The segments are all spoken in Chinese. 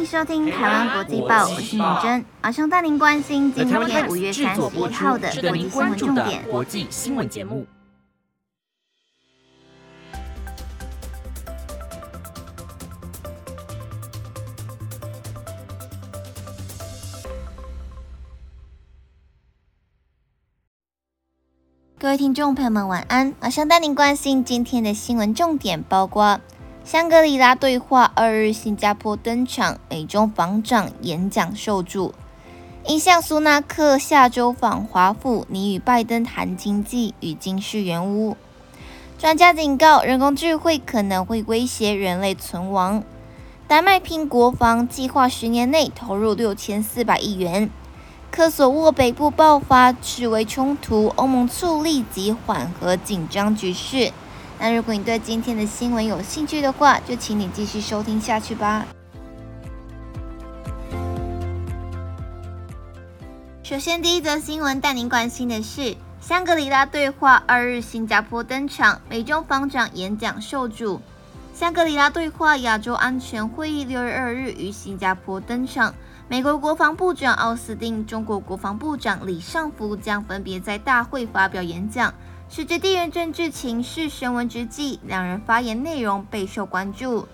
迎收听《台湾国际报》，我是敏珍，马上带您关心今天五月三十一号的国际新闻重点。国际新闻节目。各位听众朋友们，晚安！马上带您关心今天的新闻重点，包括香格里拉对话二日新加坡登场，美中防长演讲受阻；印象苏纳克下周访华府，拟与拜登谈经济与军事援乌。专家警告，人工智慧可能会威胁人类存亡。丹麦拼国防计划，十年内投入六千四百亿元。科索沃北部爆发示威冲突，欧盟促立即缓和紧张局势。那如果你对今天的新闻有兴趣的话，就请你继续收听下去吧。首先，第一则新闻带您关心的是香格里拉对话二日新加坡登场，美中防长演讲受阻。香格里拉对话亚洲安全会议六月二日于新加坡登场。美国国防部长奥斯汀、中国国防部长李尚福将分别在大会发表演讲。随着地缘政治情势升温之际，两人发言内容备受关注。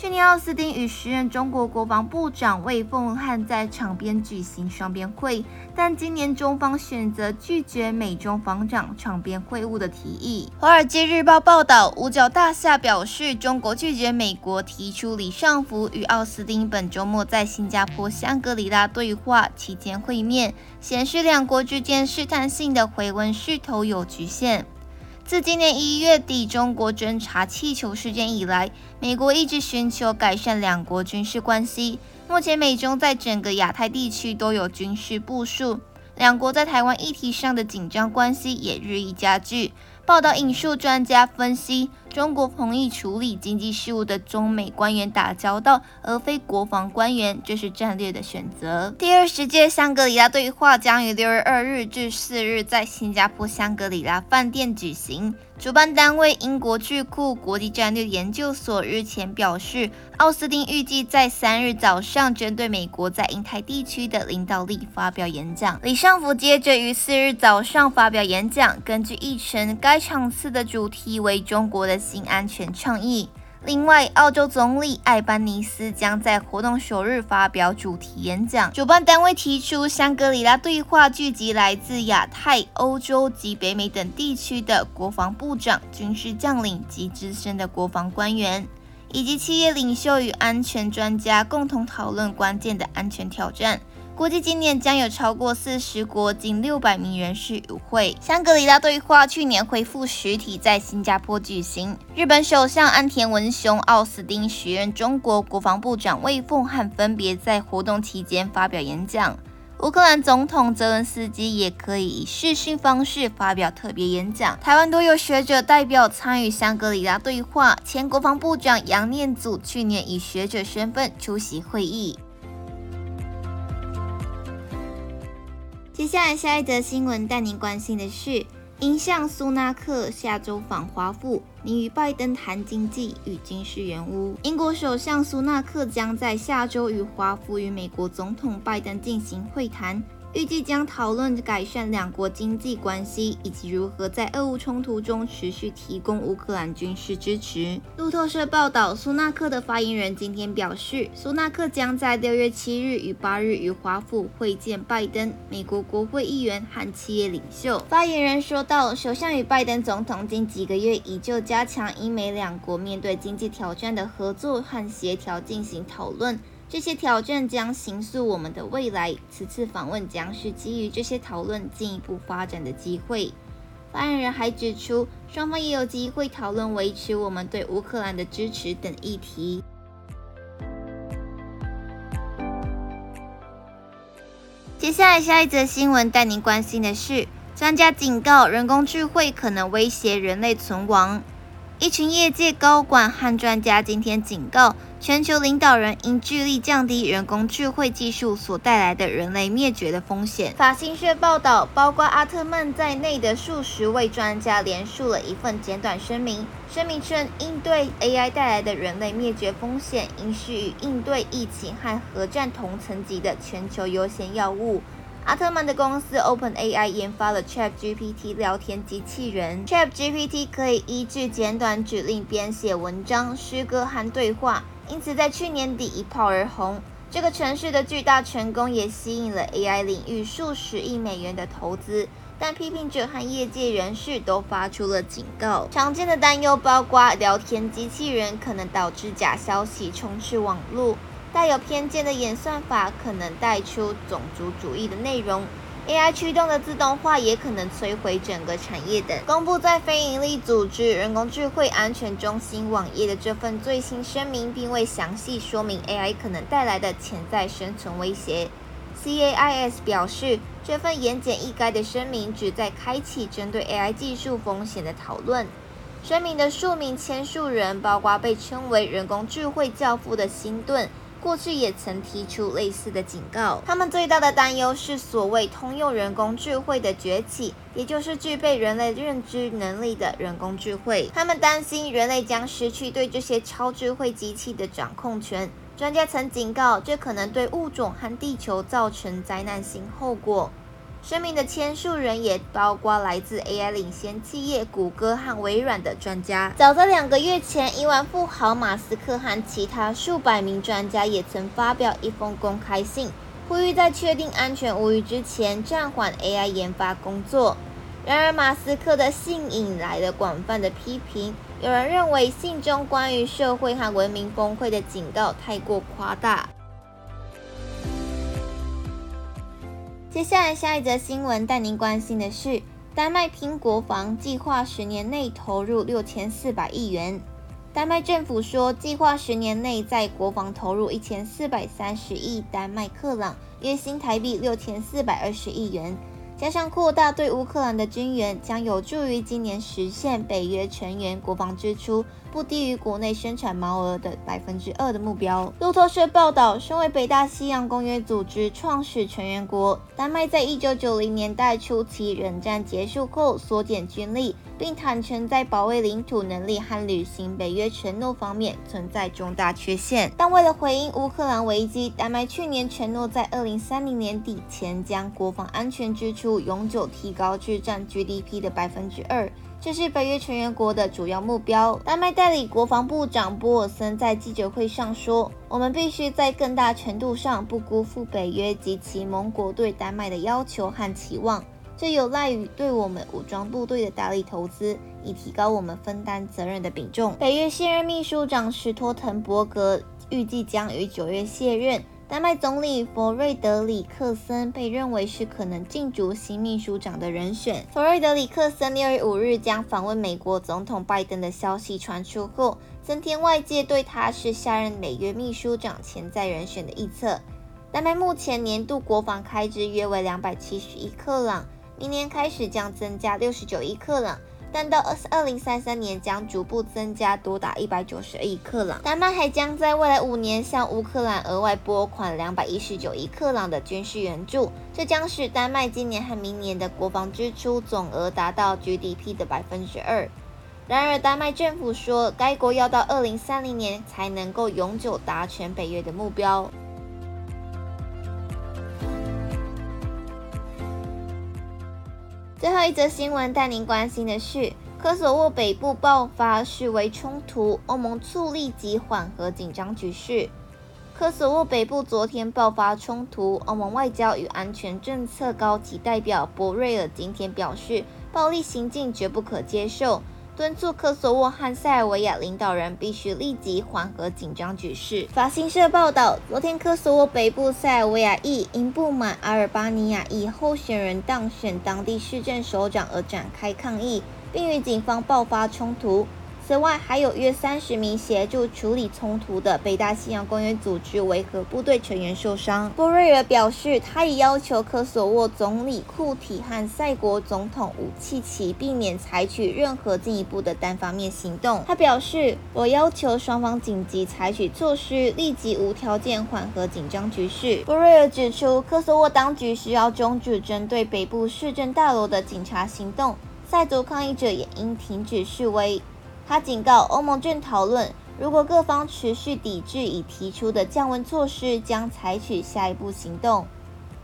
去年，奥斯汀与时任中国国防部长魏凤汉在场边举行双边会，但今年中方选择拒绝美中防长场边会晤的提议。《华尔街日报》报道，五角大厦表示，中国拒绝美国提出李尚福与奥斯汀本周末在新加坡香格里拉对话期间会面，显示两国之间试探性的回温势头有局限。自今年一月底中国侦察气球事件以来，美国一直寻求改善两国军事关系。目前，美中在整个亚太地区都有军事部署，两国在台湾议题上的紧张关系也日益加剧。报道引述专家分析，中国同意处理经济事务的中美官员打交道，而非国防官员，这是战略的选择。第二十届香格里拉对话将于六月二日至四日在新加坡香格里拉饭店举行。主办单位英国智库国际战略研究所日前表示，奥斯汀预计在三日早上针对美国在印太地区的领导力发表演讲。李尚福接着于四日早上发表演讲，根据议程，该场次的主题为中国的新安全倡议。另外，澳洲总理艾班尼斯将在活动首日发表主题演讲。主办单位提出，香格里拉对话聚集来自亚太、欧洲及北美等地区的国防部长、军事将领及资深的国防官员，以及企业领袖与安全专家，共同讨论关键的安全挑战。估计今年将有超过四十国近六百名人士与会。香格里拉对话去年恢复实体在新加坡举行。日本首相安田文雄、奥斯汀时任中国国防部长魏凤汉分别在活动期间发表演讲。乌克兰总统泽连斯基也可以以视讯方式发表特别演讲。台湾多有学者代表参与香格里拉对话。前国防部长杨念祖去年以学者身份出席会议。接下来，下一则新闻带您关心的是，英相苏纳克下周访华府，拟与拜登谈经济与军事援乌。英国首相苏纳克将在下周与华府与美国总统拜登进行会谈。预计将讨论改善两国经济关系，以及如何在俄乌冲突中持续提供乌克兰军事支持。路透社报道，苏纳克的发言人今天表示，苏纳克将在六月七日与八日与华府会见拜登、美国国会议员和企业领袖。发言人说道，首相与拜登总统近几个月已就加强英美两国面对经济挑战的合作和协调进行讨论。这些挑战将形塑我们的未来。此次访问将是基于这些讨论进一步发展的机会。发言人还指出，双方也有机会讨论维持我们对乌克兰的支持等议题。接下来，下一则新闻带您关心的是：专家警告，人工智慧可能威胁人类存亡。一群业界高管和专家今天警告，全球领导人应致力降低人工智慧技术所带来的人类灭绝的风险。法新社报道，包括阿特曼在内的数十位专家联署了一份简短声明，声明称应对 AI 带来的人类灭绝风险，应是与应对疫情和核战同层级的全球优先要务。阿特曼的公司 OpenAI 研发了 ChatGPT 聊天机器人。ChatGPT 可以依据简短指令编写文章、诗歌和对话，因此在去年底一炮而红。这个城市的巨大成功也吸引了 AI 领域数十亿美元的投资。但批评者和业界人士都发出了警告。常见的担忧包括聊天机器人可能导致假消息充斥网络。带有偏见的演算法可能带出种族主义的内容，AI 驱动的自动化也可能摧毁整个产业等。公布在非营利组织人工智慧安全中心网页的这份最新声明，并未详细说明 AI 可能带来的潜在生存威胁。CAIS 表示，这份言简意赅的声明旨在开启针对 AI 技术风险的讨论。声明的数名签署人包括被称为人工智慧教父的辛顿。过去也曾提出类似的警告。他们最大的担忧是所谓通用人工智慧的崛起，也就是具备人类认知能力的人工智慧。他们担心人类将失去对这些超智慧机器的掌控权。专家曾警告，这可能对物种和地球造成灾难性后果。声明的签署人也包括来自 AI 领先企业谷歌和微软的专家。早在两个月前，亿万富豪马斯克和其他数百名专家也曾发表一封公开信，呼吁在确定安全无虞之前暂缓 AI 研发工作。然而，马斯克的信引来了广泛的批评。有人认为信中关于社会和文明崩溃的警告太过夸大。接下来，下一则新闻带您关心的是，丹麦拼国防计划十年内投入六千四百亿元。丹麦政府说，计划十年内在国防投入一千四百三十亿丹麦克朗，约新台币六千四百二十亿元。加上扩大对乌克兰的军援，将有助于今年实现北约成员国防支出不低于国内生产毛额的百分之二的目标。路透社报道，身为北大西洋公约组织创始成员国，丹麦在一九九零年代初期冷战结束后缩减军力。并坦诚在保卫领土能力和履行北约承诺方面存在重大缺陷。但为了回应乌克兰危机，丹麦去年承诺在二零三零年底前将国防安全支出永久提高至占 GDP 的百分之二，这是北约成员国的主要目标。丹麦代理国防部长波尔森在记者会上说：“我们必须在更大程度上不辜负北约及其盟国对丹麦的要求和期望。”这有赖于对我们武装部队的大力投资，以提高我们分担责任的比重。北约现任秘书长史托滕伯格预计将于九月卸任。丹麦总理弗瑞德里克森被认为是可能竞逐新秘书长的人选。弗瑞德里克森六月五日将访问美国总统拜登的消息传出后，增添外界对他是下任美约秘书长潜在人选的预测。丹麦目前年度国防开支约为两百七十亿克朗。明年开始将增加六十九亿克朗，但到二二零三三年将逐步增加多达一百九十亿克朗。丹麦还将在未来五年向乌克兰额外拨款两百一十九亿克朗的军事援助，这将使丹麦今年和明年的国防支出总额达到 GDP 的百分之二。然而，丹麦政府说，该国要到二零三零年才能够永久达成北约的目标。最后一则新闻带您关心的是，科索沃北部爆发示威冲突，欧盟促立即缓和紧张局势。科索沃北部昨天爆发冲突，欧盟外交与安全政策高级代表博瑞尔今天表示，暴力行径绝不可接受。敦促科索沃和塞尔维亚领导人必须立即缓和紧张局势。法新社报道，昨天科索沃北部塞尔维亚裔因不满阿尔巴尼亚裔候选人当选当地市政首长而展开抗议，并与警方爆发冲突。此外，还有约三十名协助处理冲突的北大西洋公约组织维和部队成员受伤。波瑞尔表示，他已要求科索沃总理库提和塞国总统武契奇避免采取任何进一步的单方面行动。他表示：“我要求双方紧急采取措施，立即无条件缓和紧张局势。”波瑞尔指出，科索沃当局需要终止针对北部市政大楼的警察行动，塞族抗议者也应停止示威。他警告欧盟正讨论，如果各方持续抵制已提出的降温措施，将采取下一步行动。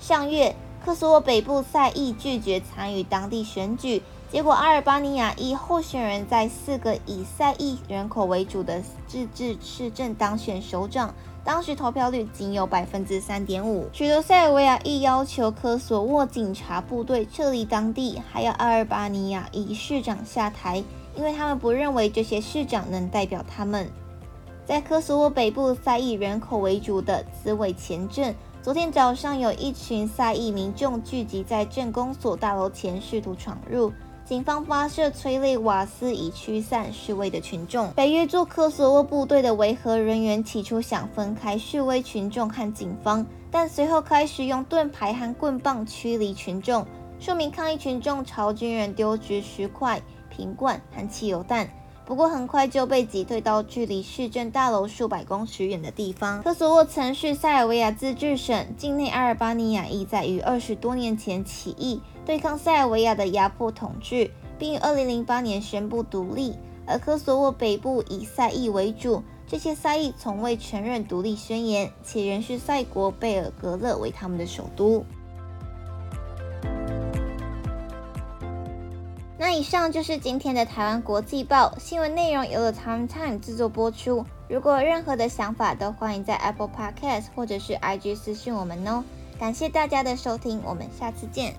上月，科索沃北部塞义拒绝参与当地选举，结果阿尔巴尼亚一候选人在四个以塞义人口为主的自治市镇当选首长，当时投票率仅有百分之三点五。许多塞尔维亚亦要求科索沃警察部队撤离当地，还要阿尔巴尼亚一市长下台。因为他们不认为这些市长能代表他们。在科索沃北部塞义人口为主的兹韦前镇，昨天早上有一群塞义民众聚集在镇公所大楼前，试图闯入。警方发射催泪瓦斯以驱散示威的群众。北约驻科索沃部队的维和人员起初想分开示威群众和警方，但随后开始用盾牌和棍棒驱离群众。数名抗议群众朝军人丢掷石块。瓶罐和汽油弹，不过很快就被击退到距离市政大楼数百公尺远的地方。科索沃曾是塞尔维亚自治省，境内阿尔巴尼亚意在于二十多年前起义，对抗塞尔维亚的压迫统治，并于二零零八年宣布独立。而科索沃北部以塞义为主，这些塞义从未承认独立宣言，且仍是塞国贝尔格勒为他们的首都。那以上就是今天的台湾国际报新闻内容，由 The Time Time 制作播出。如果有任何的想法，都欢迎在 Apple Podcast 或者是 IG 私讯我们哦。感谢大家的收听，我们下次见。